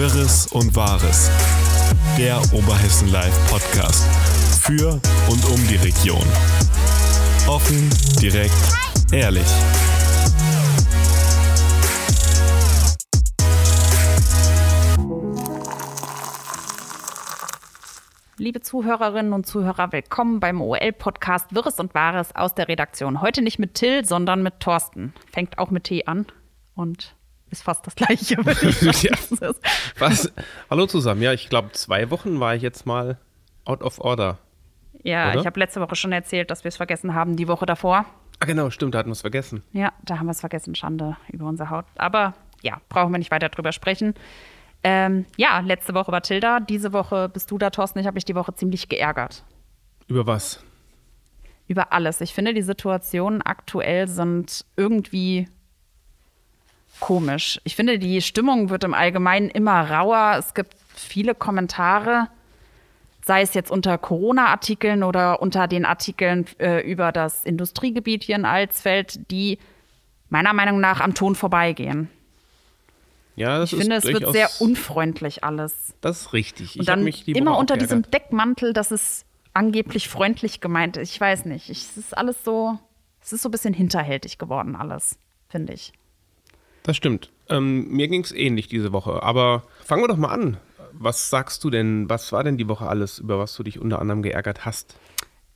Wirres und Wahres. Der Oberhessen Live Podcast. Für und um die Region. Offen, direkt, ehrlich. Liebe Zuhörerinnen und Zuhörer, willkommen beim OL-Podcast Wirres und Wahres aus der Redaktion. Heute nicht mit Till, sondern mit Thorsten. Fängt auch mit T an und ist fast das gleiche. ja. Was? Hallo zusammen. Ja, ich glaube, zwei Wochen war ich jetzt mal out of order. Ja, oder? ich habe letzte Woche schon erzählt, dass wir es vergessen haben, die Woche davor. Ah, genau, stimmt, da hatten wir es vergessen. Ja, da haben wir es vergessen. Schande über unsere Haut. Aber ja, brauchen wir nicht weiter drüber sprechen. Ähm, ja, letzte Woche war Tilda, diese Woche bist du da, Thorsten. Ich habe mich die Woche ziemlich geärgert. Über was? Über alles. Ich finde, die Situationen aktuell sind irgendwie komisch. Ich finde, die Stimmung wird im Allgemeinen immer rauer. Es gibt viele Kommentare, sei es jetzt unter Corona-Artikeln oder unter den Artikeln äh, über das Industriegebiet hier in Alsfeld, die meiner Meinung nach am Ton vorbeigehen. Ja, das ich finde, es wird sehr unfreundlich alles. Das ist richtig. Ich Und dann immer unter diesem Deckmantel, dass es angeblich freundlich gemeint ist. Ich weiß nicht. Ich, es ist alles so, es ist so ein bisschen hinterhältig geworden, alles, finde ich. Das stimmt. Ähm, mir ging es ähnlich diese Woche. Aber fangen wir doch mal an. Was sagst du denn? Was war denn die Woche alles, über was du dich unter anderem geärgert hast?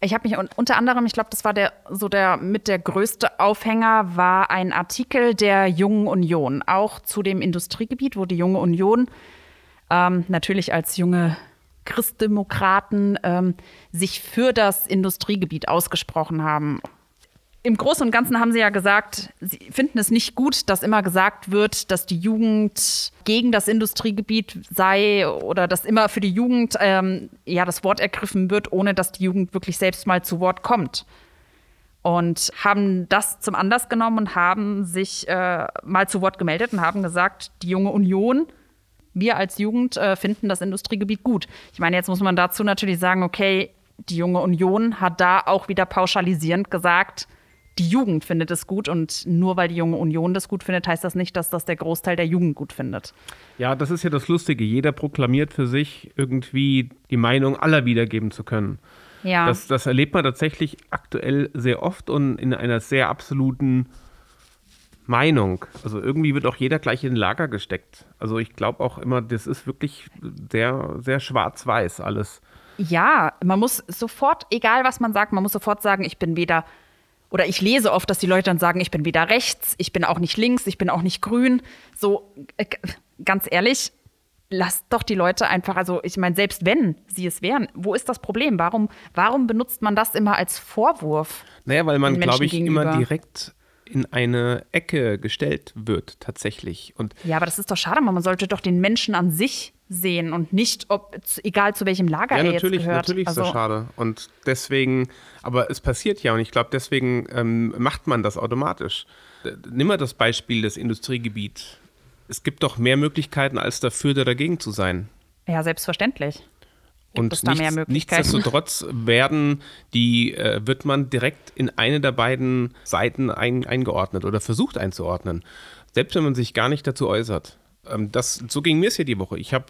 Ich habe mich unter anderem, ich glaube, das war der so der mit der größte Aufhänger, war ein Artikel der Jungen Union, auch zu dem Industriegebiet, wo die Junge Union ähm, natürlich als junge Christdemokraten ähm, sich für das Industriegebiet ausgesprochen haben im Großen und Ganzen haben Sie ja gesagt, Sie finden es nicht gut, dass immer gesagt wird, dass die Jugend gegen das Industriegebiet sei oder dass immer für die Jugend ähm, ja das Wort ergriffen wird, ohne dass die Jugend wirklich selbst mal zu Wort kommt. Und haben das zum Anlass genommen und haben sich äh, mal zu Wort gemeldet und haben gesagt, die junge Union, wir als Jugend äh, finden das Industriegebiet gut. Ich meine, jetzt muss man dazu natürlich sagen, okay, die junge Union hat da auch wieder pauschalisierend gesagt, die Jugend findet es gut und nur weil die junge Union das gut findet, heißt das nicht, dass das der Großteil der Jugend gut findet. Ja, das ist ja das Lustige. Jeder proklamiert für sich irgendwie die Meinung aller wiedergeben zu können. Ja. Das, das erlebt man tatsächlich aktuell sehr oft und in einer sehr absoluten Meinung. Also irgendwie wird auch jeder gleich in ein Lager gesteckt. Also ich glaube auch immer, das ist wirklich sehr, sehr schwarz-weiß alles. Ja, man muss sofort, egal was man sagt, man muss sofort sagen, ich bin weder oder ich lese oft, dass die Leute dann sagen, ich bin weder rechts, ich bin auch nicht links, ich bin auch nicht grün. So, äh, ganz ehrlich, lasst doch die Leute einfach, also ich meine, selbst wenn sie es wären, wo ist das Problem? Warum, warum benutzt man das immer als Vorwurf? Naja, weil man, glaube ich, gegenüber? immer direkt in eine Ecke gestellt wird, tatsächlich. Und ja, aber das ist doch schade, man sollte doch den Menschen an sich sehen und nicht, ob, egal zu welchem Lager ja, er natürlich, jetzt gehört. Natürlich ist das also schade. Und deswegen, aber es passiert ja und ich glaube, deswegen ähm, macht man das automatisch. Nimm mal das Beispiel des Industriegebiets. Es gibt doch mehr Möglichkeiten, als dafür oder dagegen zu sein. Ja, selbstverständlich. Gibt und da nichts, nichtsdestotrotz werden die, äh, wird man direkt in eine der beiden Seiten ein, eingeordnet oder versucht einzuordnen. Selbst wenn man sich gar nicht dazu äußert. Ähm, das, so ging mir es hier die Woche. Ich habe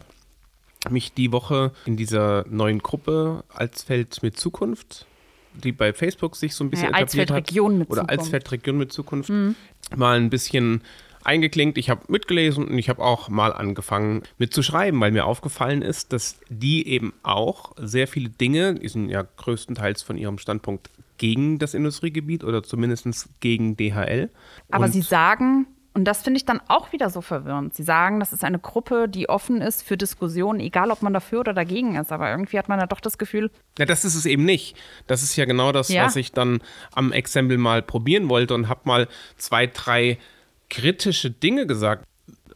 mich die Woche in dieser neuen Gruppe Alsfeld mit Zukunft, die bei Facebook sich so ein bisschen ja, etabliert hat, Region mit oder Zukunft. Alsfeld Region mit Zukunft, mhm. mal ein bisschen eingeklinkt. Ich habe mitgelesen und ich habe auch mal angefangen mitzuschreiben, weil mir aufgefallen ist, dass die eben auch sehr viele Dinge, die sind ja größtenteils von ihrem Standpunkt gegen das Industriegebiet oder zumindest gegen DHL. Aber und sie sagen, und das finde ich dann auch wieder so verwirrend. Sie sagen, das ist eine Gruppe, die offen ist für Diskussionen, egal ob man dafür oder dagegen ist. Aber irgendwie hat man ja doch das Gefühl. Ja, das ist es eben nicht. Das ist ja genau das, ja. was ich dann am Exempel mal probieren wollte und habe mal zwei, drei kritische Dinge gesagt.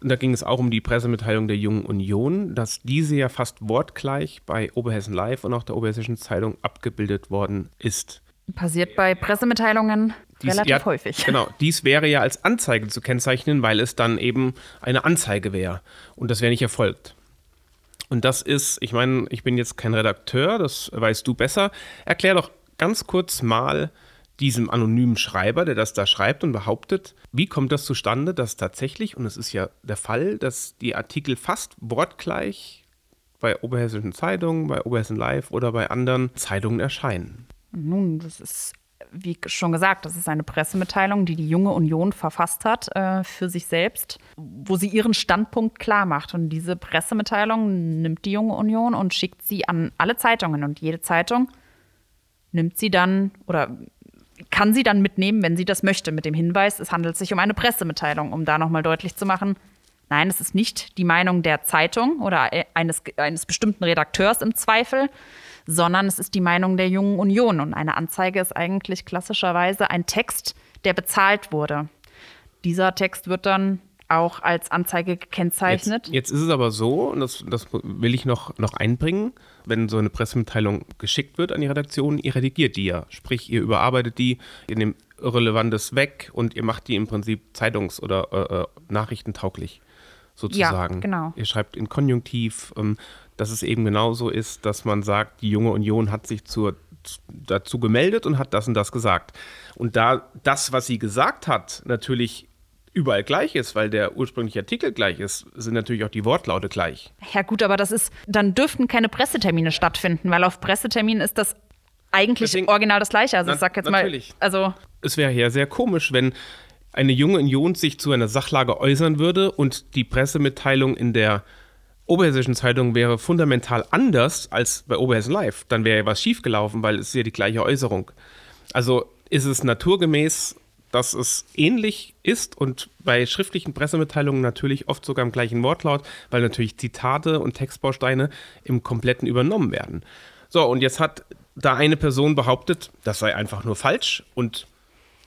Da ging es auch um die Pressemitteilung der Jungen Union, dass diese ja fast wortgleich bei Oberhessen Live und auch der Oberhessischen Zeitung abgebildet worden ist. Passiert bei Pressemitteilungen dies, relativ ja, häufig. Genau, dies wäre ja als Anzeige zu kennzeichnen, weil es dann eben eine Anzeige wäre. Und das wäre nicht erfolgt. Und das ist, ich meine, ich bin jetzt kein Redakteur, das weißt du besser. Erklär doch ganz kurz mal diesem anonymen Schreiber, der das da schreibt und behauptet, wie kommt das zustande, dass tatsächlich, und es ist ja der Fall, dass die Artikel fast wortgleich bei Oberhessischen Zeitungen, bei Oberhessen Live oder bei anderen Zeitungen erscheinen. Nun, das ist, wie schon gesagt, das ist eine Pressemitteilung, die die junge Union verfasst hat äh, für sich selbst, wo sie ihren Standpunkt klar macht. Und diese Pressemitteilung nimmt die junge Union und schickt sie an alle Zeitungen. Und jede Zeitung nimmt sie dann oder kann sie dann mitnehmen, wenn sie das möchte, mit dem Hinweis, es handelt sich um eine Pressemitteilung, um da nochmal deutlich zu machen, nein, es ist nicht die Meinung der Zeitung oder eines, eines bestimmten Redakteurs im Zweifel, sondern es ist die Meinung der Jungen Union. Und eine Anzeige ist eigentlich klassischerweise ein Text, der bezahlt wurde. Dieser Text wird dann auch als Anzeige gekennzeichnet. Jetzt, jetzt ist es aber so, und das, das will ich noch, noch einbringen, wenn so eine Pressemitteilung geschickt wird an die Redaktion, ihr redigiert die ja. Sprich, ihr überarbeitet die, ihr nehmt Irrelevantes weg und ihr macht die im Prinzip zeitungs- oder äh, äh nachrichtentauglich sozusagen. Ja, genau. Ihr schreibt in Konjunktiv, ähm, dass es eben genauso ist, dass man sagt, die junge Union hat sich zur, dazu gemeldet und hat das und das gesagt. Und da das, was sie gesagt hat, natürlich überall gleich ist, weil der ursprüngliche Artikel gleich ist, sind natürlich auch die Wortlaute gleich. Ja gut, aber das ist, dann dürften keine Pressetermine stattfinden, weil auf Presseterminen ist das eigentlich Deswegen, original das Gleiche. Also ich sag jetzt natürlich. mal, also es wäre ja sehr komisch, wenn eine junge Union sich zu einer Sachlage äußern würde und die Pressemitteilung in der Oberhessischen Zeitung wäre fundamental anders als bei Oberhessen Live. Dann wäre ja was schiefgelaufen, weil es ist ja die gleiche Äußerung. Also ist es naturgemäß dass es ähnlich ist und bei schriftlichen Pressemitteilungen natürlich oft sogar im gleichen Wortlaut, weil natürlich Zitate und Textbausteine im Kompletten übernommen werden. So, und jetzt hat da eine Person behauptet, das sei einfach nur falsch und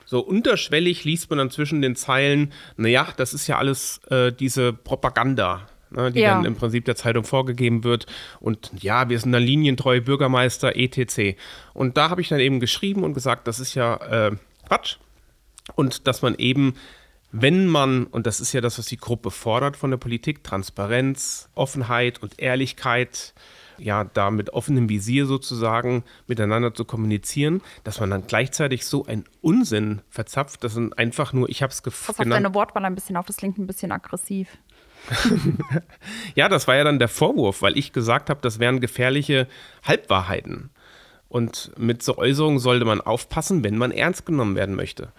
so unterschwellig liest man dann zwischen den Zeilen, naja, das ist ja alles äh, diese Propaganda, ne, die ja. dann im Prinzip der Zeitung vorgegeben wird. Und ja, wir sind dann linientreu Bürgermeister, etc. Und da habe ich dann eben geschrieben und gesagt, das ist ja äh, Quatsch. Und dass man eben, wenn man, und das ist ja das, was die Gruppe fordert von der Politik, Transparenz, Offenheit und Ehrlichkeit, ja, da mit offenem Visier sozusagen miteinander zu kommunizieren, dass man dann gleichzeitig so einen Unsinn verzapft, das sind einfach nur, ich habe es gefragt. Pass auf deine Wortwahl ein bisschen auf, das klingt ein bisschen aggressiv. ja, das war ja dann der Vorwurf, weil ich gesagt habe, das wären gefährliche Halbwahrheiten. Und mit so Äußerungen sollte man aufpassen, wenn man ernst genommen werden möchte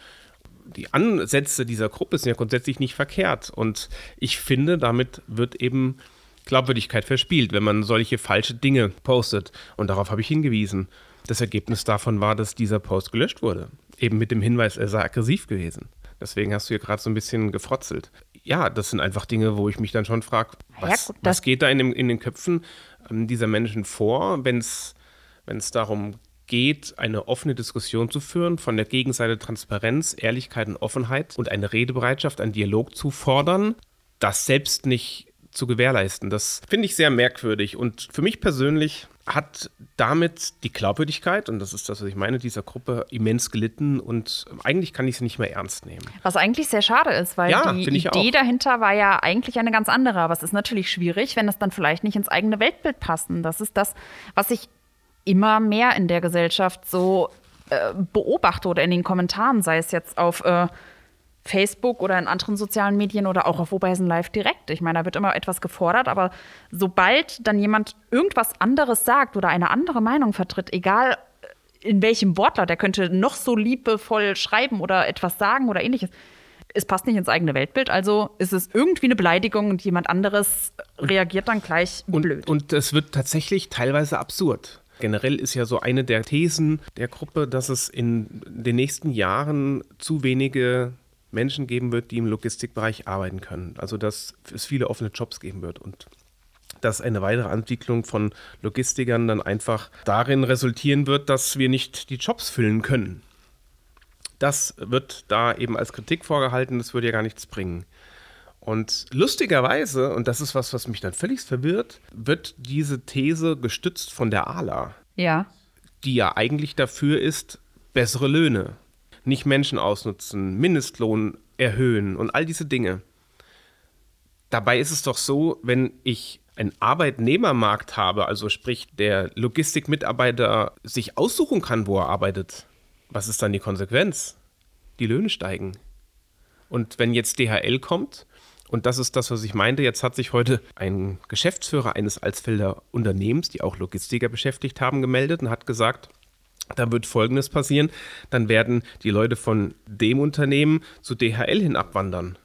die Ansätze dieser Gruppe sind ja grundsätzlich nicht verkehrt. Und ich finde, damit wird eben Glaubwürdigkeit verspielt, wenn man solche falsche Dinge postet. Und darauf habe ich hingewiesen. Das Ergebnis davon war, dass dieser Post gelöscht wurde. Eben mit dem Hinweis, er sei aggressiv gewesen. Deswegen hast du hier gerade so ein bisschen gefrotzelt. Ja, das sind einfach Dinge, wo ich mich dann schon frage, was, ja, was, geht da in, dem, in den Köpfen ähm, dieser Menschen vor, wenn es darum geht, eine offene Diskussion zu führen, von der Gegenseite Transparenz, Ehrlichkeit und Offenheit und eine Redebereitschaft, einen Dialog zu fordern, das selbst nicht zu gewährleisten. Das finde ich sehr merkwürdig und für mich persönlich hat damit die Glaubwürdigkeit, und das ist das, was ich meine, dieser Gruppe immens gelitten und eigentlich kann ich sie nicht mehr ernst nehmen. Was eigentlich sehr schade ist, weil ja, die Idee dahinter war ja eigentlich eine ganz andere. Aber es ist natürlich schwierig, wenn es dann vielleicht nicht ins eigene Weltbild passt. Und das ist das, was ich immer mehr in der Gesellschaft so äh, beobachte oder in den Kommentaren, sei es jetzt auf äh, Facebook oder in anderen sozialen Medien oder auch auf Oberhessen Live direkt. Ich meine, da wird immer etwas gefordert, aber sobald dann jemand irgendwas anderes sagt oder eine andere Meinung vertritt, egal äh, in welchem Wortlaut, der könnte noch so liebevoll schreiben oder etwas sagen oder ähnliches. Es passt nicht ins eigene Weltbild, also ist es irgendwie eine Beleidigung und jemand anderes reagiert dann gleich blöd. Und es wird tatsächlich teilweise absurd. Generell ist ja so eine der Thesen der Gruppe, dass es in den nächsten Jahren zu wenige Menschen geben wird, die im Logistikbereich arbeiten können. Also dass es viele offene Jobs geben wird und dass eine weitere Entwicklung von Logistikern dann einfach darin resultieren wird, dass wir nicht die Jobs füllen können. Das wird da eben als Kritik vorgehalten, das würde ja gar nichts bringen. Und lustigerweise, und das ist was, was mich dann völlig verwirrt, wird diese These gestützt von der ALA. Ja. Die ja eigentlich dafür ist, bessere Löhne, nicht Menschen ausnutzen, Mindestlohn erhöhen und all diese Dinge. Dabei ist es doch so, wenn ich einen Arbeitnehmermarkt habe, also sprich der Logistikmitarbeiter sich aussuchen kann, wo er arbeitet, Was ist dann die Konsequenz? Die Löhne steigen. Und wenn jetzt DHL kommt, und das ist das, was ich meinte, jetzt hat sich heute ein Geschäftsführer eines Alsfelder Unternehmens, die auch Logistiker beschäftigt haben, gemeldet und hat gesagt, da wird Folgendes passieren, dann werden die Leute von dem Unternehmen zu DHL hin abwandern.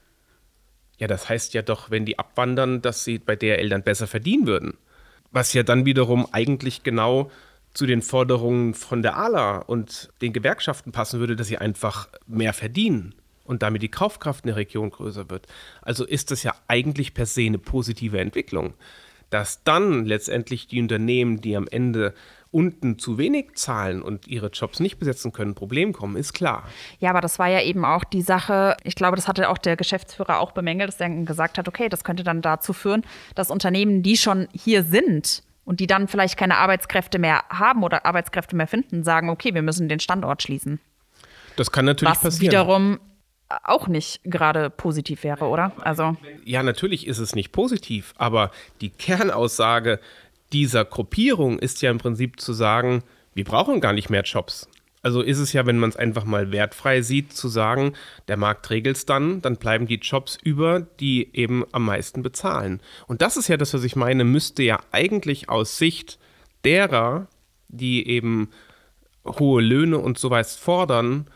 Ja, das heißt ja doch, wenn die abwandern, dass sie bei DHL dann besser verdienen würden. Was ja dann wiederum eigentlich genau zu den Forderungen von der ALA und den Gewerkschaften passen würde, dass sie einfach mehr verdienen und damit die Kaufkraft in der Region größer wird. Also ist das ja eigentlich per se eine positive Entwicklung. Dass dann letztendlich die Unternehmen, die am Ende unten zu wenig zahlen und ihre Jobs nicht besetzen können, Problem kommen, ist klar. Ja, aber das war ja eben auch die Sache, ich glaube, das hatte auch der Geschäftsführer auch bemängelt, dass er gesagt hat, okay, das könnte dann dazu führen, dass Unternehmen, die schon hier sind, und die dann vielleicht keine Arbeitskräfte mehr haben oder Arbeitskräfte mehr finden, sagen, okay, wir müssen den Standort schließen. Das kann natürlich Was passieren. wiederum auch nicht gerade positiv wäre, oder? Also ja, natürlich ist es nicht positiv, aber die Kernaussage dieser Gruppierung ist ja im Prinzip zu sagen, wir brauchen gar nicht mehr Jobs. Also ist es ja, wenn man es einfach mal wertfrei sieht, zu sagen, der Markt regelt es dann, dann bleiben die Jobs über, die eben am meisten bezahlen. Und das ist ja das, was ich meine, müsste ja eigentlich aus Sicht derer, die eben hohe Löhne und so was fordern,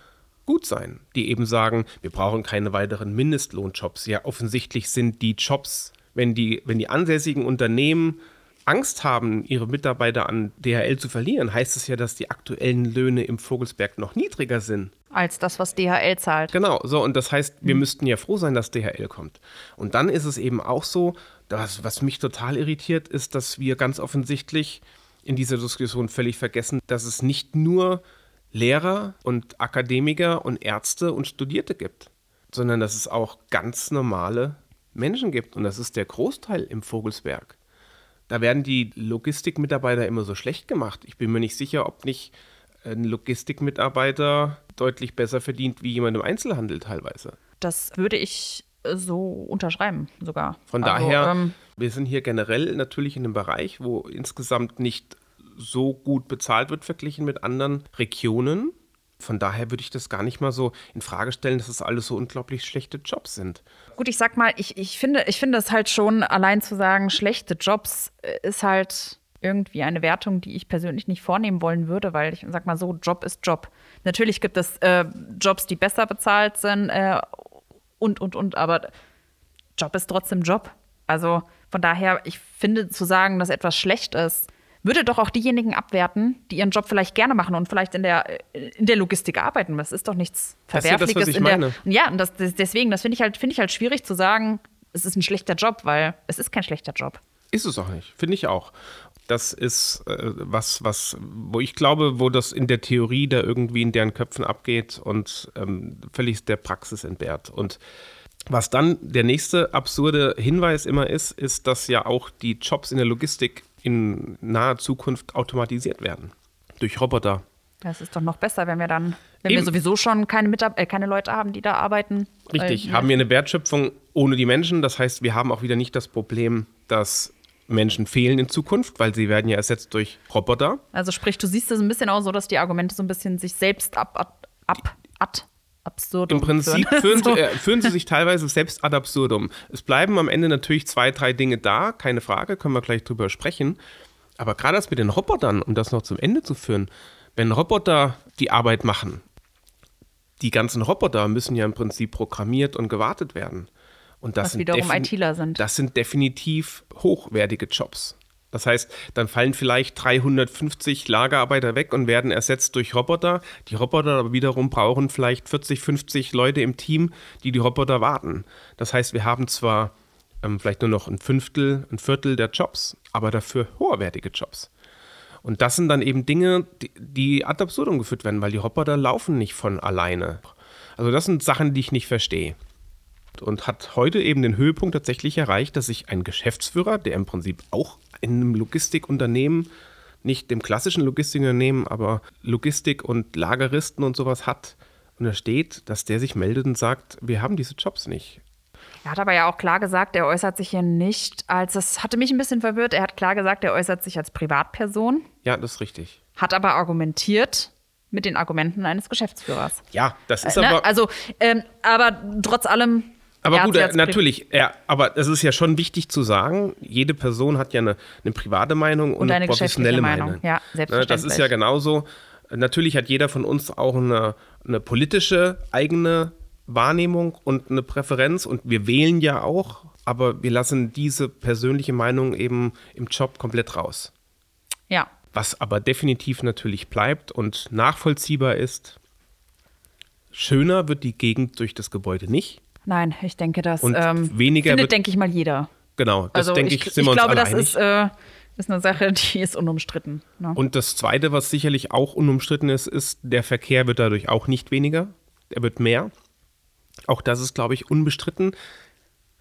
gut sein. Die eben sagen, wir brauchen keine weiteren Mindestlohnjobs. Ja, offensichtlich sind die Jobs, wenn die, wenn die ansässigen Unternehmen Angst haben, ihre Mitarbeiter an DHL zu verlieren, heißt es ja, dass die aktuellen Löhne im Vogelsberg noch niedriger sind. Als das, was DHL zahlt. Genau, so, und das heißt, wir mhm. müssten ja froh sein, dass DHL kommt. Und dann ist es eben auch so, dass, was mich total irritiert, ist, dass wir ganz offensichtlich in dieser Diskussion völlig vergessen, dass es nicht nur Lehrer und Akademiker und Ärzte und Studierte gibt, sondern dass es auch ganz normale Menschen gibt. Und das ist der Großteil im Vogelsberg. Da werden die Logistikmitarbeiter immer so schlecht gemacht. Ich bin mir nicht sicher, ob nicht ein Logistikmitarbeiter deutlich besser verdient wie jemand im Einzelhandel teilweise. Das würde ich so unterschreiben sogar. Von also, daher, ähm, wir sind hier generell natürlich in einem Bereich, wo insgesamt nicht so gut bezahlt wird verglichen mit anderen Regionen. Von daher würde ich das gar nicht mal so in Frage stellen, dass es das alles so unglaublich schlechte Jobs sind. Gut, ich sag mal, ich, ich finde, ich finde es halt schon, allein zu sagen, schlechte Jobs äh, ist halt irgendwie eine Wertung, die ich persönlich nicht vornehmen wollen würde, weil ich sag mal so, Job ist Job. Natürlich gibt es äh, Jobs, die besser bezahlt sind äh, und, und, und, aber Job ist trotzdem Job. Also von daher, ich finde zu sagen, dass etwas schlecht ist, würde doch auch diejenigen abwerten, die ihren Job vielleicht gerne machen und vielleicht in der, in der Logistik arbeiten. Das ist doch nichts Verwerfliches. Das das, in der, ja und das, deswegen, das finde ich, halt, find ich halt schwierig zu sagen, es ist ein schlechter Job, weil es ist kein schlechter Job. Ist es auch nicht, finde ich auch. Das ist äh, was, was, wo ich glaube, wo das in der Theorie da irgendwie in deren Köpfen abgeht und ähm, völlig der Praxis entbehrt. Und was dann der nächste absurde Hinweis immer ist, ist, dass ja auch die Jobs in der Logistik in naher Zukunft automatisiert werden. Durch Roboter. Das ist doch noch besser, wenn wir dann, wenn Eben. wir sowieso schon keine, Mitab äh, keine Leute haben, die da arbeiten. Richtig, äh, haben wir eine Wertschöpfung ohne die Menschen. Das heißt, wir haben auch wieder nicht das Problem, dass Menschen fehlen in Zukunft, weil sie werden ja ersetzt durch Roboter. Also sprich, du siehst es ein bisschen auch so, dass die Argumente so ein bisschen sich selbst ab, ab, ab, ab absurdum. Im Prinzip führen, so. äh, führen, sie sich teilweise selbst ad absurdum. Es bleiben am Ende natürlich zwei, drei Dinge da, keine Frage, können wir gleich drüber sprechen. Aber gerade das mit den Robotern, um das noch zum Ende zu führen, wenn Roboter die Arbeit machen, die ganzen Roboter müssen ja im Prinzip programmiert und gewartet werden. Und das Was wiederum ITler sind. Das sind definitiv hochwertige Jobs. Das heißt, dann fallen vielleicht 350 Lagerarbeiter weg und werden ersetzt durch Roboter. Die Roboter aber wiederum brauchen vielleicht 40, 50 Leute im Team, die die Roboter warten. Das heißt, wir haben zwar ähm, vielleicht nur noch ein Fünftel, ein Viertel der Jobs, aber dafür hoherwertige Jobs. Und das sind dann eben Dinge, die, die ad absurdum geführt werden, weil die Roboter laufen nicht von alleine. Also das sind Sachen, die ich nicht verstehe und hat heute eben den Höhepunkt tatsächlich erreicht, dass sich ein Geschäftsführer, der im Prinzip auch in einem Logistikunternehmen, nicht dem klassischen Logistikunternehmen, aber Logistik und Lageristen und sowas hat, und da steht, dass der sich meldet und sagt, wir haben diese Jobs nicht. Er hat aber ja auch klar gesagt, er äußert sich hier nicht als, das hatte mich ein bisschen verwirrt, er hat klar gesagt, er äußert sich als Privatperson. Ja, das ist richtig. Hat aber argumentiert, mit den Argumenten eines Geschäftsführers. Ja, das ist äh, ne? aber. Also, ähm, aber trotz allem. Aber gut, äh, natürlich, ja, aber es ist ja schon wichtig zu sagen, jede Person hat ja eine, eine private Meinung und, und eine professionelle Meinung. Meinung. Ja, selbstverständlich. Ne, das ist ja genauso. Natürlich hat jeder von uns auch eine, eine politische eigene Wahrnehmung und eine Präferenz und wir wählen ja auch, aber wir lassen diese persönliche Meinung eben im Job komplett raus. Ja. Was aber definitiv natürlich bleibt und nachvollziehbar ist, schöner wird die Gegend durch das Gebäude nicht. Nein, ich denke, das und ähm, weniger findet, denke ich mal, jeder. Genau, das also denke ich, ich, sind wir ich glaube, das ist, äh, ist eine Sache, die ist unumstritten. Ne? Und das Zweite, was sicherlich auch unumstritten ist, ist, der Verkehr wird dadurch auch nicht weniger, er wird mehr. Auch das ist, glaube ich, unbestritten.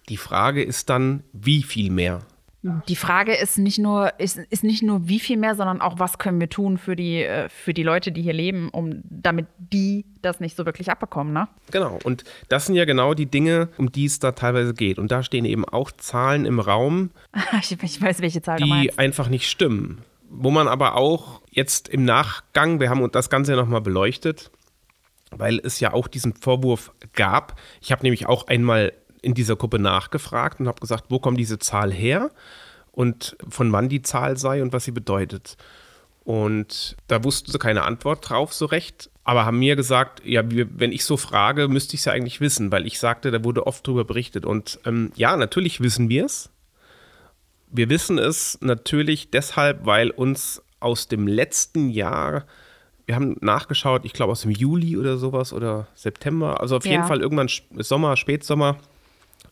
Die Frage ist dann, wie viel mehr? Die Frage ist nicht nur, ist, ist nicht nur wie viel mehr, sondern auch, was können wir tun für die, äh, für die Leute, die hier leben, um damit die das nicht so wirklich abbekommen, ne? Genau. Und das sind ja genau die Dinge, um die es da teilweise geht. Und da stehen eben auch Zahlen im Raum, ich, ich weiß, welche Zahl die einfach nicht stimmen. Wo man aber auch jetzt im Nachgang, wir haben das Ganze ja nochmal beleuchtet, weil es ja auch diesen Vorwurf gab. Ich habe nämlich auch einmal in dieser Gruppe nachgefragt und habe gesagt, wo kommt diese Zahl her und von wann die Zahl sei und was sie bedeutet. Und da wussten sie keine Antwort drauf so recht, aber haben mir gesagt, ja, wenn ich so frage, müsste ich es ja eigentlich wissen, weil ich sagte, da wurde oft drüber berichtet. Und ähm, ja, natürlich wissen wir es. Wir wissen es natürlich deshalb, weil uns aus dem letzten Jahr, wir haben nachgeschaut, ich glaube aus dem Juli oder sowas oder September, also auf ja. jeden Fall irgendwann Sommer, Spätsommer,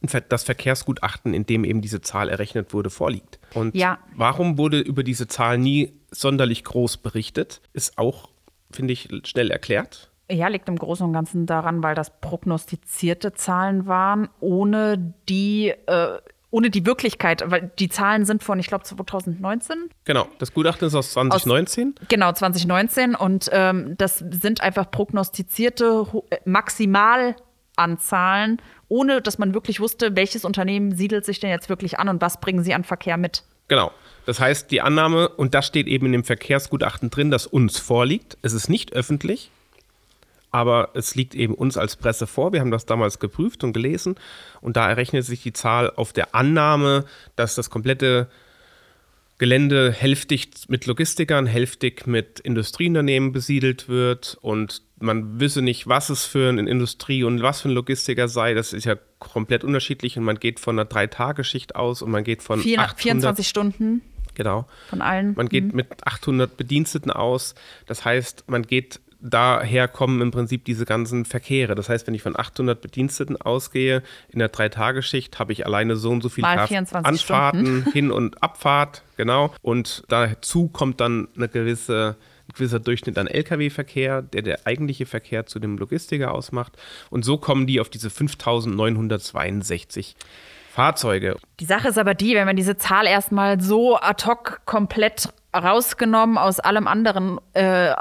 das Verkehrsgutachten, in dem eben diese Zahl errechnet wurde, vorliegt. Und ja. warum wurde über diese Zahl nie sonderlich groß berichtet, ist auch, finde ich, schnell erklärt. Ja, liegt im Großen und Ganzen daran, weil das prognostizierte Zahlen waren, ohne die, äh, ohne die Wirklichkeit, weil die Zahlen sind von, ich glaube, 2019. Genau, das Gutachten ist aus 2019. Aus, genau, 2019 und ähm, das sind einfach prognostizierte äh, Maximalanzahlen ohne dass man wirklich wusste, welches Unternehmen siedelt sich denn jetzt wirklich an und was bringen sie an Verkehr mit. Genau. Das heißt, die Annahme, und das steht eben in dem Verkehrsgutachten drin, das uns vorliegt, es ist nicht öffentlich, aber es liegt eben uns als Presse vor. Wir haben das damals geprüft und gelesen und da errechnet sich die Zahl auf der Annahme, dass das komplette Gelände hälftig mit Logistikern, hälftig mit Industrieunternehmen besiedelt wird und man wisse nicht, was es für eine Industrie und was für ein Logistiker sei. Das ist ja komplett unterschiedlich und man geht von einer Drei-Tage-Schicht aus und man geht von 800, 24 Stunden. Genau. Von allen. Man geht mhm. mit 800 Bediensteten aus. Das heißt, man geht daher kommen im Prinzip diese ganzen Verkehre. Das heißt, wenn ich von 800 Bediensteten ausgehe, in der Dreitageschicht habe ich alleine so und so viel Anfahrten, Stunden. Hin- und Abfahrt, genau. Und dazu kommt dann eine gewisse ein gewisser Durchschnitt an Lkw-Verkehr, der der eigentliche Verkehr zu dem Logistiker ausmacht. Und so kommen die auf diese 5962 Fahrzeuge. Die Sache ist aber die, wenn man diese Zahl erstmal so ad hoc komplett rausgenommen aus allem anderen äh,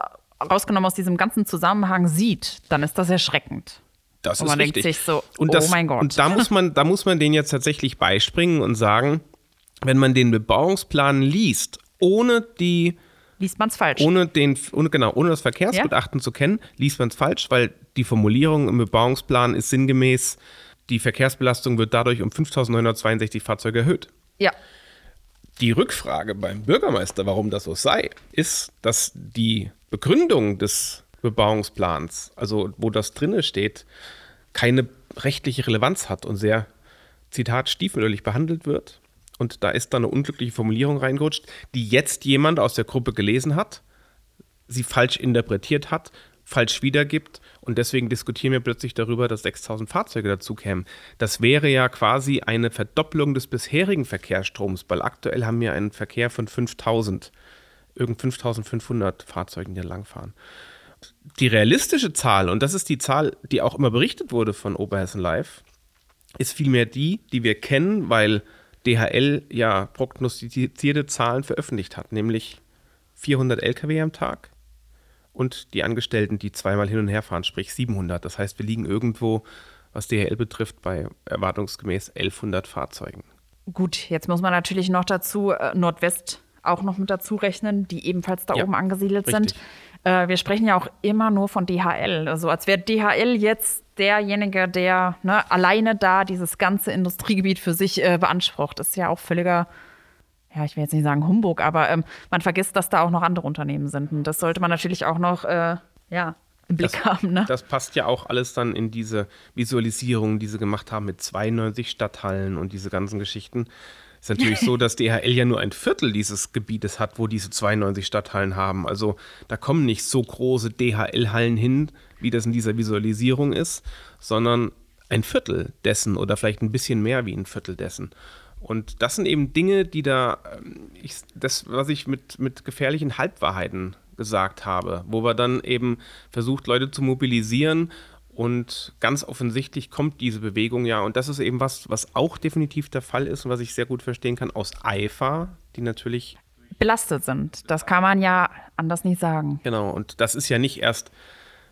rausgenommen aus diesem ganzen Zusammenhang sieht, dann ist das erschreckend. Das und ist man richtig. denkt sich so, und das, oh mein Gott. Und da muss man, da muss man den jetzt tatsächlich beispringen und sagen, wenn man den Bebauungsplan liest, ohne die liest man es falsch. Ohne den, ohne, genau, ohne das Verkehrsgutachten ja? zu kennen, liest man es falsch, weil die Formulierung im Bebauungsplan ist sinngemäß, die Verkehrsbelastung wird dadurch um 5.962 Fahrzeuge erhöht. Ja. Die Rückfrage beim Bürgermeister, warum das so sei, ist, dass die Begründung des Bebauungsplans, also wo das drinne steht, keine rechtliche Relevanz hat und sehr, Zitat, stiefmütterlich behandelt wird. Und da ist dann eine unglückliche Formulierung reingerutscht, die jetzt jemand aus der Gruppe gelesen hat, sie falsch interpretiert hat, falsch wiedergibt und deswegen diskutieren wir plötzlich darüber, dass 6000 Fahrzeuge dazu kämen. Das wäre ja quasi eine Verdopplung des bisherigen Verkehrsstroms, weil aktuell haben wir einen Verkehr von 5000 irgend 5500 Fahrzeugen hier langfahren. Die realistische Zahl, und das ist die Zahl, die auch immer berichtet wurde von Oberhessen Live, ist vielmehr die, die wir kennen, weil DHL ja prognostizierte Zahlen veröffentlicht hat, nämlich 400 Lkw am Tag und die Angestellten, die zweimal hin und her fahren, sprich 700. Das heißt, wir liegen irgendwo, was DHL betrifft, bei erwartungsgemäß 1100 Fahrzeugen. Gut, jetzt muss man natürlich noch dazu äh, Nordwest auch noch mit dazu rechnen, die ebenfalls da ja, oben angesiedelt richtig. sind. äh, wir sprechen ja auch immer nur von DHL. Also als wäre DHL jetzt derjenige, der ne, alleine da dieses ganze Industriegebiet für sich äh, beansprucht. Das ist ja auch völliger, ja, ich will jetzt nicht sagen Humbug, aber ähm, man vergisst, dass da auch noch andere Unternehmen sind. Und das sollte man natürlich auch noch, äh, ja, im Blick das, haben. Ne? Das passt ja auch alles dann in diese Visualisierung, die sie gemacht haben mit 92 Stadthallen und diese ganzen Geschichten. Es ist natürlich so, dass DHL ja nur ein Viertel dieses Gebietes hat, wo diese 92 Stadthallen haben. Also da kommen nicht so große DHL-Hallen hin, wie das in dieser Visualisierung ist, sondern ein Viertel dessen oder vielleicht ein bisschen mehr wie ein Viertel dessen. Und das sind eben Dinge, die da, ähm, ich, das, was ich mit, mit gefährlichen Halbwahrheiten gesagt habe, wo wir dann eben versucht, Leute zu mobilisieren und ganz offensichtlich kommt diese Bewegung ja, und das ist eben was, was auch definitiv der Fall ist und was ich sehr gut verstehen kann, aus Eifer, die natürlich belastet sind. Das kann man ja anders nicht sagen. Genau, und das ist ja nicht erst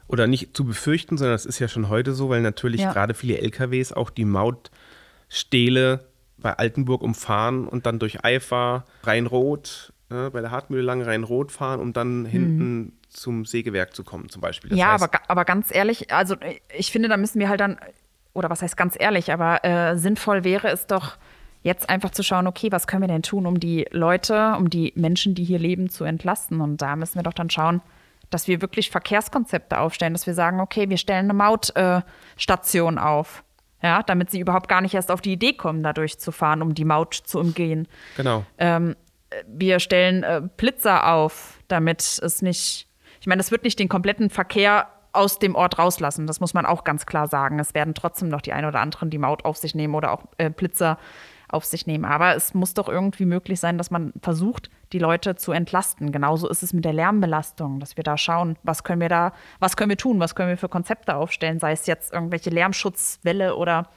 oder nicht zu befürchten, sondern das ist ja schon heute so, weil natürlich ja. gerade viele LKWs auch die Mautstähle bei Altenburg umfahren und dann durch Eifer, Rhein-Rot, äh, bei der Hartmühle lang Rhein-Rot fahren, um dann hinten mhm zum Sägewerk zu kommen, zum Beispiel. Das ja, heißt, aber, aber ganz ehrlich, also ich finde, da müssen wir halt dann, oder was heißt ganz ehrlich, aber äh, sinnvoll wäre es doch, jetzt einfach zu schauen, okay, was können wir denn tun, um die Leute, um die Menschen, die hier leben, zu entlasten? Und da müssen wir doch dann schauen, dass wir wirklich Verkehrskonzepte aufstellen, dass wir sagen, okay, wir stellen eine Mautstation äh, auf. Ja, damit sie überhaupt gar nicht erst auf die Idee kommen, da durchzufahren, um die Maut zu umgehen. Genau. Ähm, wir stellen äh, Blitzer auf, damit es nicht ich meine, es wird nicht den kompletten Verkehr aus dem Ort rauslassen. Das muss man auch ganz klar sagen. Es werden trotzdem noch die ein oder anderen die Maut auf sich nehmen oder auch äh, Blitzer auf sich nehmen. Aber es muss doch irgendwie möglich sein, dass man versucht, die Leute zu entlasten. Genauso ist es mit der Lärmbelastung, dass wir da schauen, was können wir da, was können wir tun, was können wir für Konzepte aufstellen, sei es jetzt irgendwelche Lärmschutzwelle oder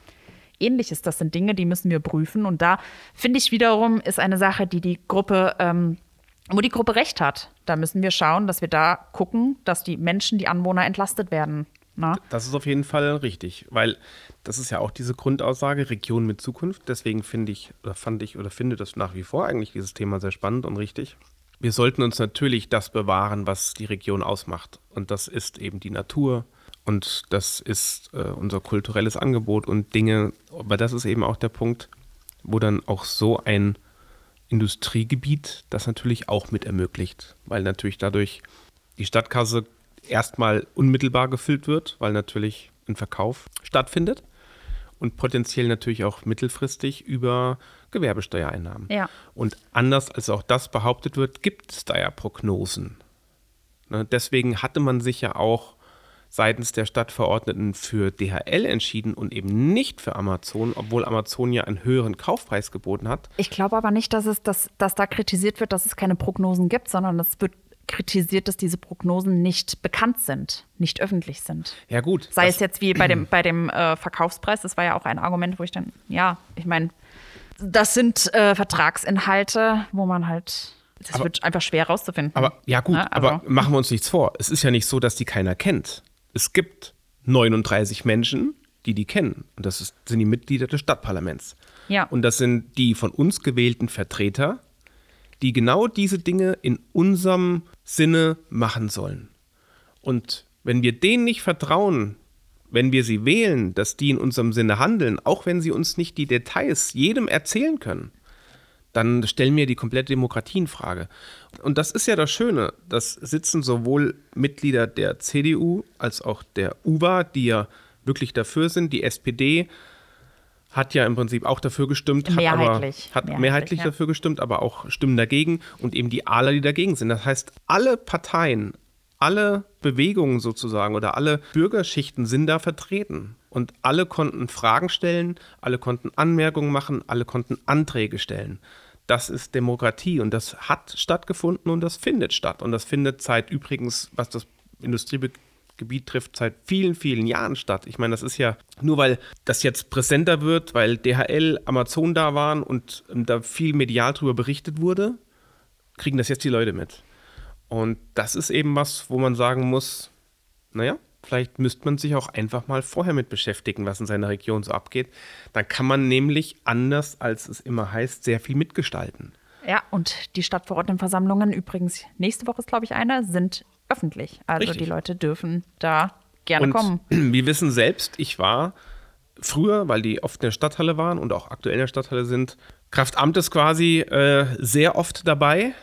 ähnliches. Das sind Dinge, die müssen wir prüfen. Und da finde ich wiederum, ist eine Sache, die die Gruppe ähm, wo die Gruppe recht hat. Da müssen wir schauen, dass wir da gucken, dass die Menschen, die Anwohner entlastet werden. Na? Das ist auf jeden Fall richtig, weil das ist ja auch diese Grundaussage, Region mit Zukunft. Deswegen finde ich oder fand ich oder finde das nach wie vor eigentlich dieses Thema sehr spannend und richtig. Wir sollten uns natürlich das bewahren, was die Region ausmacht. Und das ist eben die Natur und das ist äh, unser kulturelles Angebot und Dinge. Aber das ist eben auch der Punkt, wo dann auch so ein Industriegebiet das natürlich auch mit ermöglicht, weil natürlich dadurch die Stadtkasse erstmal unmittelbar gefüllt wird, weil natürlich ein Verkauf stattfindet und potenziell natürlich auch mittelfristig über Gewerbesteuereinnahmen. Ja. Und anders als auch das behauptet wird, gibt es da ja Prognosen. Ne, deswegen hatte man sich ja auch seitens der Stadtverordneten für DHL entschieden und eben nicht für Amazon, obwohl Amazon ja einen höheren Kaufpreis geboten hat. Ich glaube aber nicht, dass es dass, dass da kritisiert wird, dass es keine Prognosen gibt, sondern es wird kritisiert, dass diese Prognosen nicht bekannt sind, nicht öffentlich sind. Ja, gut. Sei es jetzt wie bei dem, bei dem äh, Verkaufspreis, das war ja auch ein Argument, wo ich dann, ja, ich meine, das sind äh, Vertragsinhalte, wo man halt das aber, wird einfach schwer rauszufinden. Aber ja gut, ja, also. aber machen wir uns nichts vor. Es ist ja nicht so, dass die keiner kennt es gibt 39 Menschen, die die kennen. Und das ist, sind die Mitglieder des Stadtparlaments. Ja. Und das sind die von uns gewählten Vertreter, die genau diese Dinge in unserem Sinne machen sollen. Und wenn wir denen nicht vertrauen, wenn wir sie wählen, dass die in unserem Sinne handeln, auch wenn sie uns nicht die Details jedem erzählen können, dann stellen wir die komplette Demokratie in Frage. Und das ist ja das Schöne, das sitzen sowohl Mitglieder der CDU als auch der UBA, die ja wirklich dafür sind. Die SPD hat ja im Prinzip auch dafür gestimmt, hat mehrheitlich, aber hat mehrheitlich, mehrheitlich ja. dafür gestimmt, aber auch Stimmen dagegen und eben die ALA, die dagegen sind. Das heißt, alle Parteien, alle Bewegungen sozusagen oder alle Bürgerschichten sind da vertreten. Und alle konnten Fragen stellen, alle konnten Anmerkungen machen, alle konnten Anträge stellen. Das ist Demokratie und das hat stattgefunden und das findet statt. Und das findet seit übrigens, was das Industriegebiet trifft, seit vielen, vielen Jahren statt. Ich meine, das ist ja nur, weil das jetzt präsenter wird, weil DHL, Amazon da waren und da viel medial drüber berichtet wurde, kriegen das jetzt die Leute mit. Und das ist eben was, wo man sagen muss, naja, Vielleicht müsste man sich auch einfach mal vorher mit beschäftigen, was in seiner Region so abgeht. Dann kann man nämlich anders, als es immer heißt, sehr viel mitgestalten. Ja, und die Stadtverordnetenversammlungen, übrigens nächste Woche ist, glaube ich, eine, sind öffentlich. Also Richtig. die Leute dürfen da gerne und kommen. Wir wissen selbst, ich war früher, weil die oft in der Stadthalle waren und auch aktuell in der Stadthalle sind, Kraftamtes quasi äh, sehr oft dabei.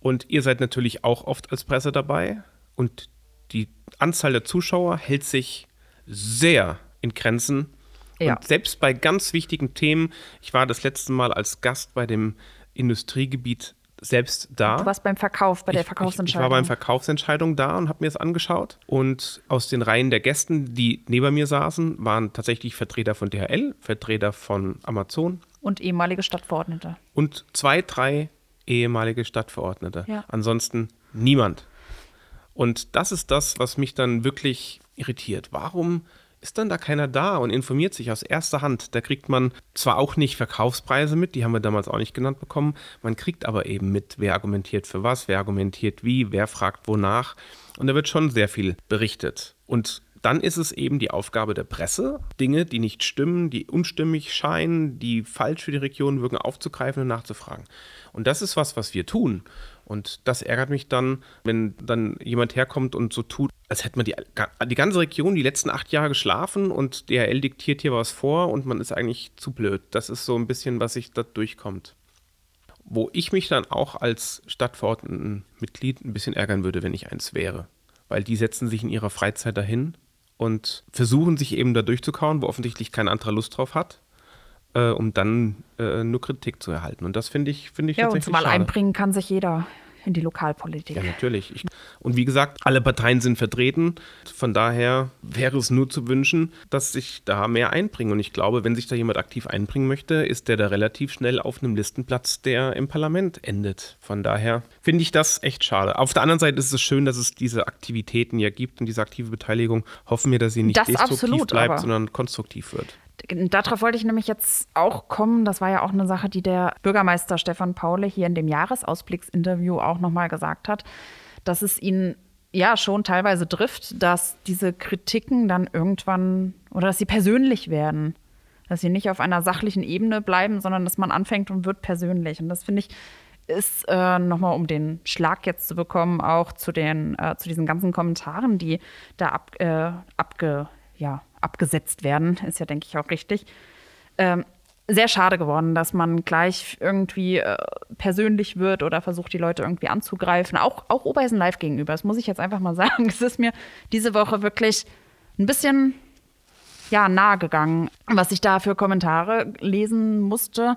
Und ihr seid natürlich auch oft als Presse dabei. Und die Anzahl der Zuschauer hält sich sehr in Grenzen. Ja. Und selbst bei ganz wichtigen Themen, ich war das letzte Mal als Gast bei dem Industriegebiet selbst da. Du warst beim Verkauf, bei der Verkaufsentscheidung. Ich, ich war beim Verkaufsentscheidung da und habe mir das angeschaut. Und aus den Reihen der Gästen, die neben mir saßen, waren tatsächlich Vertreter von DHL, Vertreter von Amazon. Und ehemalige Stadtverordnete. Und zwei, drei ehemalige Stadtverordnete. Ja. Ansonsten niemand. Und das ist das, was mich dann wirklich irritiert. Warum ist dann da keiner da und informiert sich aus erster Hand. Da kriegt man zwar auch nicht Verkaufspreise mit, die haben wir damals auch nicht genannt bekommen, man kriegt aber eben mit, wer argumentiert für was, wer argumentiert wie, wer fragt wonach. Und da wird schon sehr viel berichtet. Und dann ist es eben die Aufgabe der Presse, Dinge, die nicht stimmen, die unstimmig scheinen, die falsch für die Region wirken, aufzugreifen und nachzufragen. Und das ist was, was wir tun. Und das ärgert mich dann, wenn dann jemand herkommt und so tut, als hätte man die, die ganze Region die letzten acht Jahre geschlafen und DHL diktiert hier was vor und man ist eigentlich zu blöd. Das ist so ein bisschen, was sich da durchkommt. Wo ich mich dann auch als Stadtverordnetenmitglied ein bisschen ärgern würde, wenn ich eins wäre. Weil die setzen sich in ihrer Freizeit dahin und versuchen sich eben da durchzukauen, wo offensichtlich kein anderer Lust drauf hat äh, um dann äh, nur Kritik zu erhalten. Und das finde ich, finde ich ja, tatsächlich und zumal schade. einbringen kann sich jeder in die Lokalpolitik. Ja, natürlich. Ich, und wie gesagt, alle Parteien sind vertreten. Von daher wäre es nur zu wünschen, dass sich da mehr einbringen. Und ich glaube, wenn sich da jemand aktiv einbringen möchte, ist der da relativ schnell auf einem Listenplatz, der im Parlament endet. Von daher finde ich das echt schade. Auf der anderen Seite ist es schön, dass es diese Aktivitäten ja gibt und diese aktive Beteiligung. Hoffen wir, dass sie nicht das destruktiv absolut, bleibt, sondern konstruktiv wird. Darauf wollte ich nämlich jetzt auch kommen. Das war ja auch eine Sache, die der Bürgermeister Stefan Paule hier in dem Jahresausblicksinterview auch nochmal gesagt hat, dass es ihn ja schon teilweise trifft, dass diese Kritiken dann irgendwann oder dass sie persönlich werden. Dass sie nicht auf einer sachlichen Ebene bleiben, sondern dass man anfängt und wird persönlich. Und das finde ich ist äh, nochmal, um den Schlag jetzt zu bekommen, auch zu den äh, zu diesen ganzen Kommentaren, die da ab, äh, abge, ja, abgesetzt werden, ist ja, denke ich, auch richtig. Ähm, sehr schade geworden, dass man gleich irgendwie äh, persönlich wird oder versucht, die Leute irgendwie anzugreifen. Auch, auch Oberhessen Live gegenüber. Das muss ich jetzt einfach mal sagen. Es ist mir diese Woche wirklich ein bisschen ja, nahe gegangen, was ich da für Kommentare lesen musste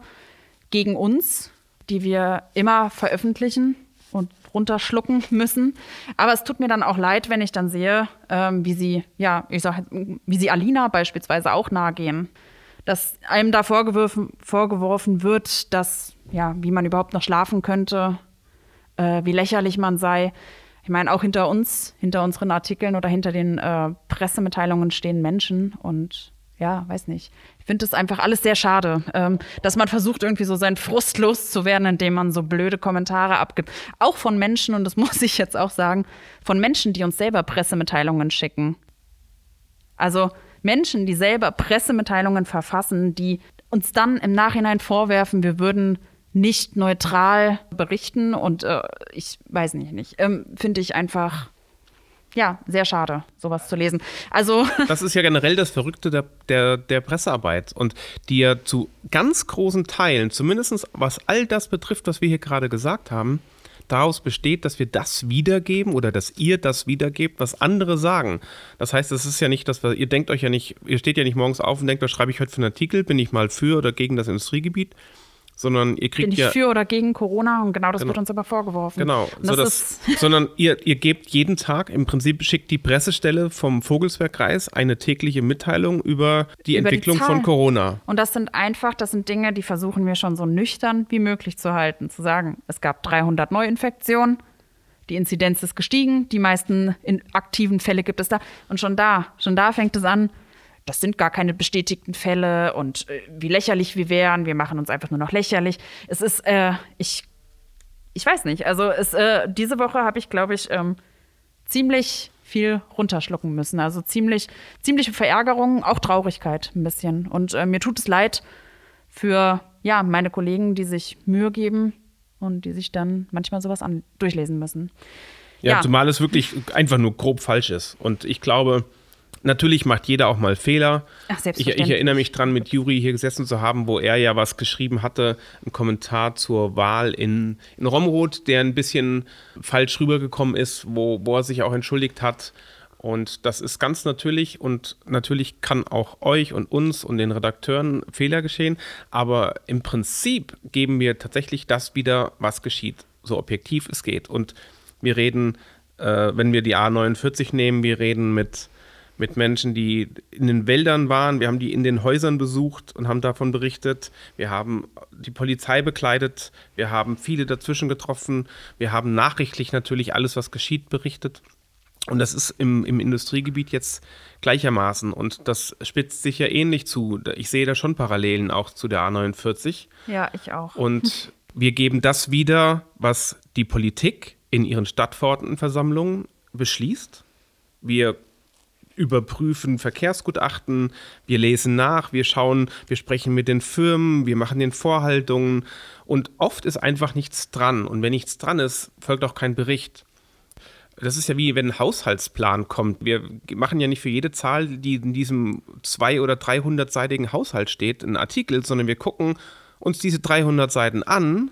gegen uns, die wir immer veröffentlichen und runterschlucken müssen. Aber es tut mir dann auch leid, wenn ich dann sehe, ähm, wie sie, ja, ich sag, wie sie Alina beispielsweise auch nahe gehen. Dass einem da vorgeworfen, vorgeworfen wird, dass, ja, wie man überhaupt noch schlafen könnte, äh, wie lächerlich man sei. Ich meine, auch hinter uns, hinter unseren Artikeln oder hinter den äh, Pressemitteilungen stehen Menschen und ja, weiß nicht. Ich finde das einfach alles sehr schade, ähm, dass man versucht, irgendwie so seinen Frust loszuwerden, indem man so blöde Kommentare abgibt. Auch von Menschen, und das muss ich jetzt auch sagen, von Menschen, die uns selber Pressemitteilungen schicken. Also Menschen, die selber Pressemitteilungen verfassen, die uns dann im Nachhinein vorwerfen, wir würden nicht neutral berichten und äh, ich weiß nicht, nicht. Ähm, finde ich einfach ja, sehr schade, sowas zu lesen. Also. Das ist ja generell das Verrückte der, der, der Pressearbeit und die ja zu ganz großen Teilen, zumindest was all das betrifft, was wir hier gerade gesagt haben, daraus besteht, dass wir das wiedergeben oder dass ihr das wiedergebt, was andere sagen. Das heißt, es ist ja nicht, dass wir, ihr denkt euch ja nicht, ihr steht ja nicht morgens auf und denkt, was schreibe ich heute für einen Artikel, bin ich mal für oder gegen das Industriegebiet, sondern ihr kriegt Bin ich ja für oder gegen Corona und genau das genau. wird uns aber vorgeworfen. Genau, so das sondern ihr, ihr gebt jeden Tag, im Prinzip schickt die Pressestelle vom Vogelsbergkreis eine tägliche Mitteilung über die über Entwicklung die von Corona. Und das sind einfach, das sind Dinge, die versuchen wir schon so nüchtern wie möglich zu halten, zu sagen, es gab 300 Neuinfektionen, die Inzidenz ist gestiegen, die meisten aktiven Fälle gibt es da und schon da, schon da fängt es an, das sind gar keine bestätigten Fälle und äh, wie lächerlich wir wären, wir machen uns einfach nur noch lächerlich. Es ist, äh, ich, ich weiß nicht, also es, äh, diese Woche habe ich, glaube ich, ähm, ziemlich viel runterschlucken müssen. Also ziemlich, ziemliche Verärgerung, auch Traurigkeit ein bisschen. Und äh, mir tut es leid für ja, meine Kollegen, die sich Mühe geben und die sich dann manchmal sowas an durchlesen müssen. Ja, ja, zumal es wirklich einfach nur grob falsch ist. Und ich glaube, Natürlich macht jeder auch mal Fehler. Ach, ich, ich, erinnere mich dran, mit Juri hier gesessen zu haben, wo er ja was geschrieben hatte, ein Kommentar zur Wahl in, in Romroth, der ein bisschen falsch rübergekommen ist, wo, wo er sich auch entschuldigt hat. Und das ist ganz natürlich und natürlich kann auch euch und uns und den Redakteuren Fehler geschehen, aber im Prinzip geben wir tatsächlich das wieder, was geschieht, so objektiv es geht. Und wir reden, äh, wenn wir die A49 nehmen, wir reden mit mit Menschen, die in den Wäldern waren. Wir haben die in den Häusern besucht und haben davon berichtet. Wir haben die Polizei bekleidet. Wir haben viele dazwischen getroffen. Wir haben nachrichtlich natürlich alles, was geschieht, berichtet. Und das ist im, im Industriegebiet jetzt gleichermaßen. Und das spitzt sich ja ähnlich zu. Ich sehe da schon Parallelen auch zu der A49. Ja, ich auch. Und wir geben das wieder, was die Politik in ihren Stadtverordnetenversammlungen beschließt. Wir überprüfen Verkehrsgutachten, wir lesen nach, wir schauen, wir sprechen mit den Firmen, wir machen den Vorhaltungen und oft ist einfach nichts dran. Und wenn nichts dran ist, folgt auch kein Bericht. Das ist ja wie wenn ein Haushaltsplan kommt. Wir machen ja nicht für jede Zahl, die in diesem 200- oder 300-seitigen Haushalt steht, einen Artikel, sondern wir gucken uns diese 300 Seiten an.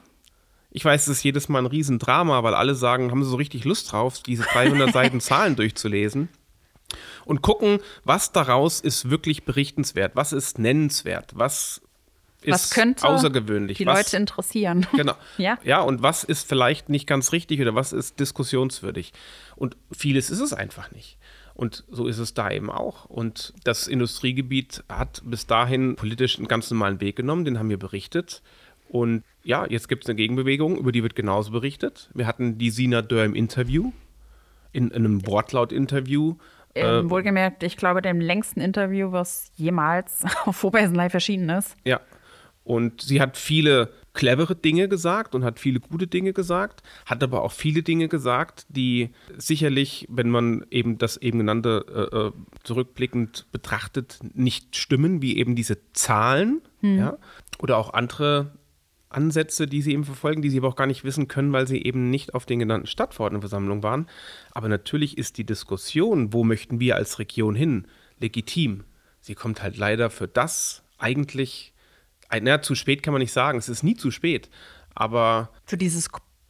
Ich weiß, es ist jedes Mal ein Riesendrama, weil alle sagen, haben sie so richtig Lust drauf, diese 300 Seiten Zahlen durchzulesen und gucken, was daraus ist wirklich berichtenswert, was ist nennenswert, was ist was könnte außergewöhnlich. Die was, Leute interessieren. Genau. ja? ja, und was ist vielleicht nicht ganz richtig oder was ist diskussionswürdig. Und vieles ist es einfach nicht. Und so ist es da eben auch. Und das Industriegebiet hat bis dahin politisch einen ganz normalen Weg genommen, den haben wir berichtet. Und ja, jetzt gibt es eine Gegenbewegung, über die wird genauso berichtet. Wir hatten die Sina Dörr im Interview, in, in einem Wortlaut-Interview, ähm, wohlgemerkt, ich glaube, dem längsten Interview, was jemals auf Vorbesen Live erschienen ist. Ja. Und sie hat viele clevere Dinge gesagt und hat viele gute Dinge gesagt, hat aber auch viele Dinge gesagt, die sicherlich, wenn man eben das eben genannte äh, äh zurückblickend betrachtet, nicht stimmen, wie eben diese Zahlen, hm. ja, oder auch andere Ansätze, die sie eben verfolgen, die sie aber auch gar nicht wissen können, weil sie eben nicht auf den genannten Stadtverordnetenversammlungen waren. Aber natürlich ist die Diskussion, wo möchten wir als Region hin, legitim. Sie kommt halt leider für das eigentlich, naja, zu spät kann man nicht sagen, es ist nie zu spät, aber. Für dieses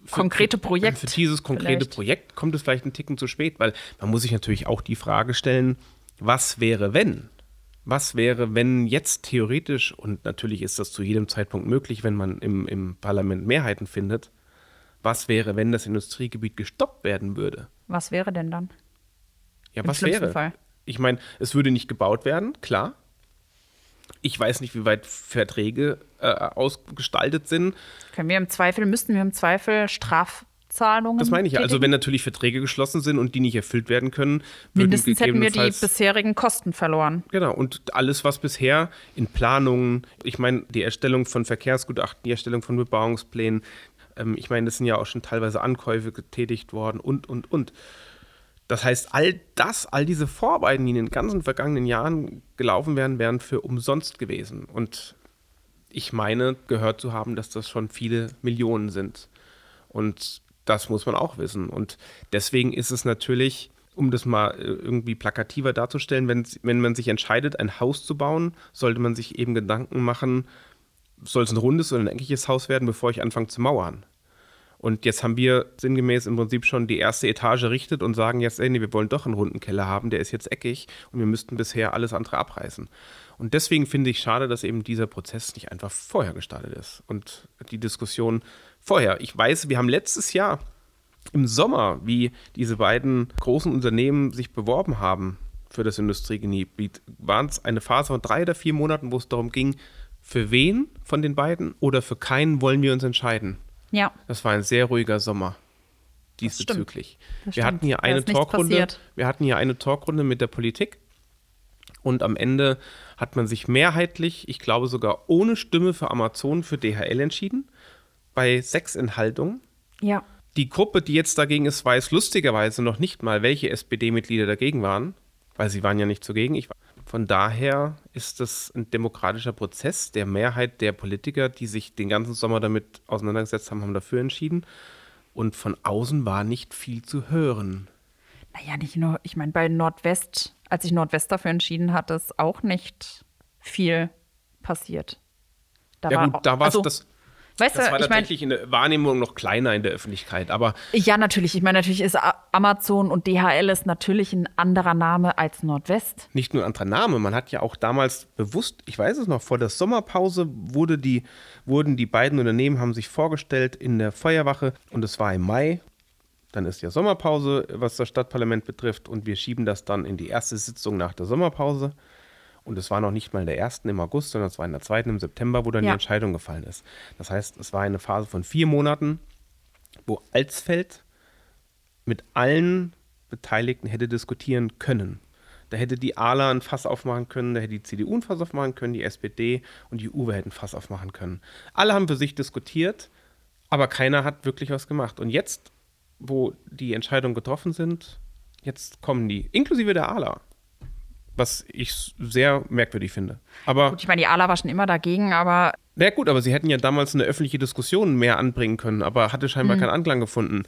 konkrete Projekt. Für, für dieses konkrete vielleicht. Projekt kommt es vielleicht einen Ticken zu spät, weil man muss sich natürlich auch die Frage stellen, was wäre, wenn? Was wäre, wenn jetzt theoretisch, und natürlich ist das zu jedem Zeitpunkt möglich, wenn man im, im Parlament Mehrheiten findet, was wäre, wenn das Industriegebiet gestoppt werden würde? Was wäre denn dann? Ja, Im was wäre? Fall. Ich meine, es würde nicht gebaut werden, klar. Ich weiß nicht, wie weit Verträge äh, ausgestaltet sind. Können wir im Zweifel, müssten wir im Zweifel Straf, Zahlungen. Das meine ich ja. Also wenn natürlich Verträge geschlossen sind und die nicht erfüllt werden können, mindestens hätten wir die bisherigen Kosten verloren. Genau. Und alles, was bisher in Planungen, ich meine die Erstellung von Verkehrsgutachten, die Erstellung von Bebauungsplänen, ähm, ich meine, das sind ja auch schon teilweise Ankäufe getätigt worden und und und. Das heißt, all das, all diese Vorarbeiten, die in den ganzen vergangenen Jahren gelaufen wären, wären für umsonst gewesen. Und ich meine, gehört zu haben, dass das schon viele Millionen sind. Und das muss man auch wissen. Und deswegen ist es natürlich, um das mal äh, irgendwie plakativer darzustellen, wenn, wenn man sich entscheidet, ein Haus zu bauen, sollte man sich eben Gedanken machen, soll es ein rundes oder ein eckiges Haus werden, bevor ich anfange zu mauern. Und jetzt haben wir sinngemäß im Prinzip schon die erste Etage errichtet und sagen jetzt, ey, nee, wir wollen doch einen runden Keller haben, der ist jetzt eckig und wir müssten bisher alles andere abreißen. Und deswegen finde ich schade, dass eben dieser Prozess nicht einfach vorher gestartet ist und die Diskussion vorher. Ich weiß, wir haben letztes Jahr im Sommer, wie diese beiden großen Unternehmen sich beworben haben für das Industriegebiet, waren es eine Phase von drei oder vier Monaten, wo es darum ging, für wen von den beiden oder für keinen wollen wir uns entscheiden. Ja. Das war ein sehr ruhiger Sommer diesbezüglich. wir hatten hier eine Talkrunde. Wir hatten hier eine Talkrunde mit der Politik und am Ende hat man sich mehrheitlich, ich glaube sogar ohne Stimme für Amazon für DHL entschieden bei sechs Enthaltungen. Ja. Die Gruppe, die jetzt dagegen ist, weiß lustigerweise noch nicht mal, welche SPD-Mitglieder dagegen waren, weil sie waren ja nicht zugegen. Ich, von daher ist das ein demokratischer Prozess. Der Mehrheit der Politiker, die sich den ganzen Sommer damit auseinandergesetzt haben, haben dafür entschieden. und von außen war nicht viel zu hören. Naja, nicht nur, ich meine, bei Nordwest, als sich Nordwest dafür entschieden hat, ist auch nicht viel passiert. Da ja, gut, da war es also, das Weißt das du, war tatsächlich mein, in der Wahrnehmung noch kleiner in der Öffentlichkeit, aber. Ja, natürlich. Ich meine, natürlich ist Amazon und DHL ist natürlich ein anderer Name als Nordwest. Nicht nur ein anderer Name, man hat ja auch damals bewusst, ich weiß es noch, vor der Sommerpause wurde die, wurden die beiden Unternehmen, haben sich vorgestellt in der Feuerwache und es war im Mai. Dann ist ja Sommerpause, was das Stadtparlament betrifft, und wir schieben das dann in die erste Sitzung nach der Sommerpause. Und es war noch nicht mal in der ersten im August, sondern es war in der zweiten im September, wo dann ja. die Entscheidung gefallen ist. Das heißt, es war eine Phase von vier Monaten, wo Alsfeld mit allen Beteiligten hätte diskutieren können. Da hätte die ALA ein Fass aufmachen können, da hätte die CDU ein Fass aufmachen können, die SPD und die UWE hätten ein Fass aufmachen können. Alle haben für sich diskutiert, aber keiner hat wirklich was gemacht. Und jetzt, wo die Entscheidungen getroffen sind, jetzt kommen die, inklusive der ALA was ich sehr merkwürdig finde. Aber gut, ich meine, die ALA war schon immer dagegen, aber. Na gut, aber sie hätten ja damals eine öffentliche Diskussion mehr anbringen können, aber hatte scheinbar mhm. keinen Anklang gefunden.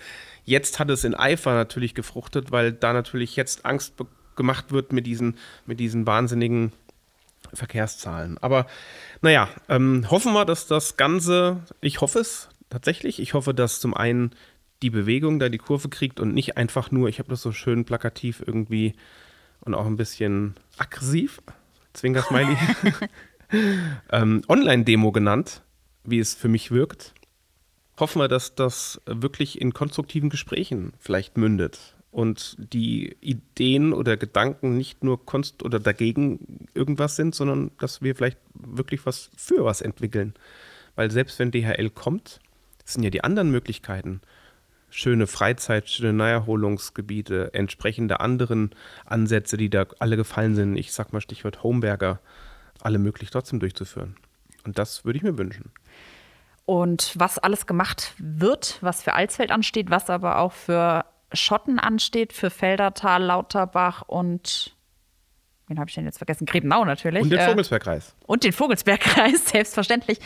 Jetzt hat es in Eifer natürlich gefruchtet, weil da natürlich jetzt Angst gemacht wird mit diesen, mit diesen wahnsinnigen Verkehrszahlen. Aber naja, ähm, hoffen wir, dass das Ganze, ich hoffe es tatsächlich, ich hoffe, dass zum einen die Bewegung da die Kurve kriegt und nicht einfach nur, ich habe das so schön plakativ irgendwie und auch ein bisschen aggressiv, Zwinker-Smiley, ähm, Online-Demo genannt, wie es für mich wirkt. Hoffen wir, dass das wirklich in konstruktiven Gesprächen vielleicht mündet und die Ideen oder Gedanken nicht nur konst oder dagegen irgendwas sind, sondern dass wir vielleicht wirklich was für was entwickeln. Weil selbst wenn DHL kommt, sind ja die anderen Möglichkeiten schöne Freizeit, schöne Naherholungsgebiete, entsprechende anderen Ansätze, die da alle gefallen sind. Ich sag mal Stichwort Homeberger, alle möglich trotzdem durchzuführen. Und das würde ich mir wünschen. Und was alles gemacht wird, was für Alsfeld ansteht, was aber auch für Schotten ansteht, für Feldertal, Lauterbach und wen habe ich denn jetzt vergessen? Grebenau natürlich. Und den äh, Vogelsbergkreis. Und den Vogelsbergkreis, selbstverständlich.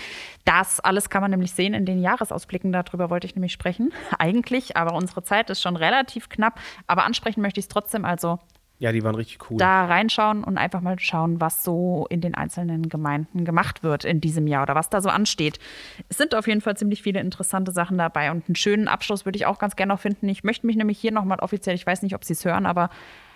Das alles kann man nämlich sehen in den Jahresausblicken. Darüber wollte ich nämlich sprechen. Eigentlich, aber unsere Zeit ist schon relativ knapp. Aber ansprechen möchte ich es trotzdem. Also ja, die waren richtig cool. Da reinschauen und einfach mal schauen, was so in den einzelnen Gemeinden gemacht wird in diesem Jahr oder was da so ansteht. Es sind auf jeden Fall ziemlich viele interessante Sachen dabei und einen schönen Abschluss würde ich auch ganz gerne noch finden. Ich möchte mich nämlich hier nochmal offiziell, ich weiß nicht, ob Sie es hören, aber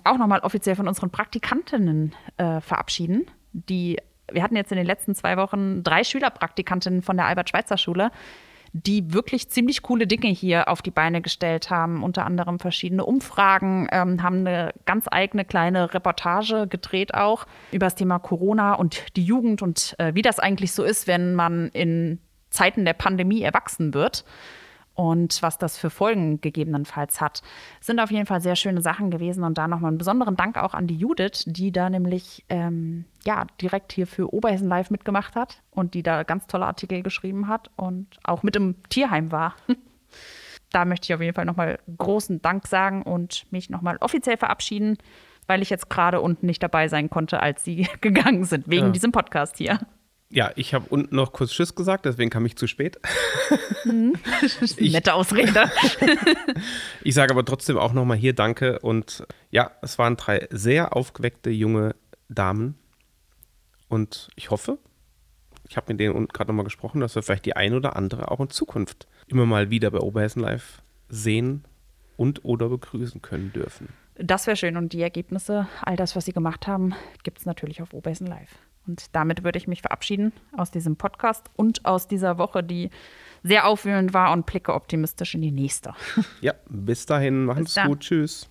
auch nochmal offiziell von unseren Praktikantinnen äh, verabschieden, die wir hatten jetzt in den letzten zwei Wochen drei Schülerpraktikantinnen von der Albert-Schweitzer-Schule, die wirklich ziemlich coole Dinge hier auf die Beine gestellt haben, unter anderem verschiedene Umfragen, ähm, haben eine ganz eigene kleine Reportage gedreht auch über das Thema Corona und die Jugend und äh, wie das eigentlich so ist, wenn man in Zeiten der Pandemie erwachsen wird und was das für Folgen gegebenenfalls hat. Sind auf jeden Fall sehr schöne Sachen gewesen und da nochmal einen besonderen Dank auch an die Judith, die da nämlich ähm, ja, direkt hier für Oberhessen Live mitgemacht hat und die da ganz tolle Artikel geschrieben hat und auch mit im Tierheim war. da möchte ich auf jeden Fall nochmal großen Dank sagen und mich nochmal offiziell verabschieden, weil ich jetzt gerade unten nicht dabei sein konnte, als sie gegangen sind, wegen ja. diesem Podcast hier. Ja, ich habe unten noch kurz Tschüss gesagt, deswegen kam ich zu spät. Mhm. ich, Nette Ausrede. ich sage aber trotzdem auch nochmal hier Danke. Und ja, es waren drei sehr aufgeweckte junge Damen. Und ich hoffe, ich habe mit denen gerade nochmal gesprochen, dass wir vielleicht die ein oder andere auch in Zukunft immer mal wieder bei Oberhessen Live sehen und oder begrüßen können dürfen. Das wäre schön. Und die Ergebnisse, all das, was sie gemacht haben, gibt es natürlich auf Oberhessen Live. Und damit würde ich mich verabschieden aus diesem Podcast und aus dieser Woche, die sehr aufwühlend war und blicke optimistisch in die nächste. Ja, bis dahin, machen es gut. Tschüss.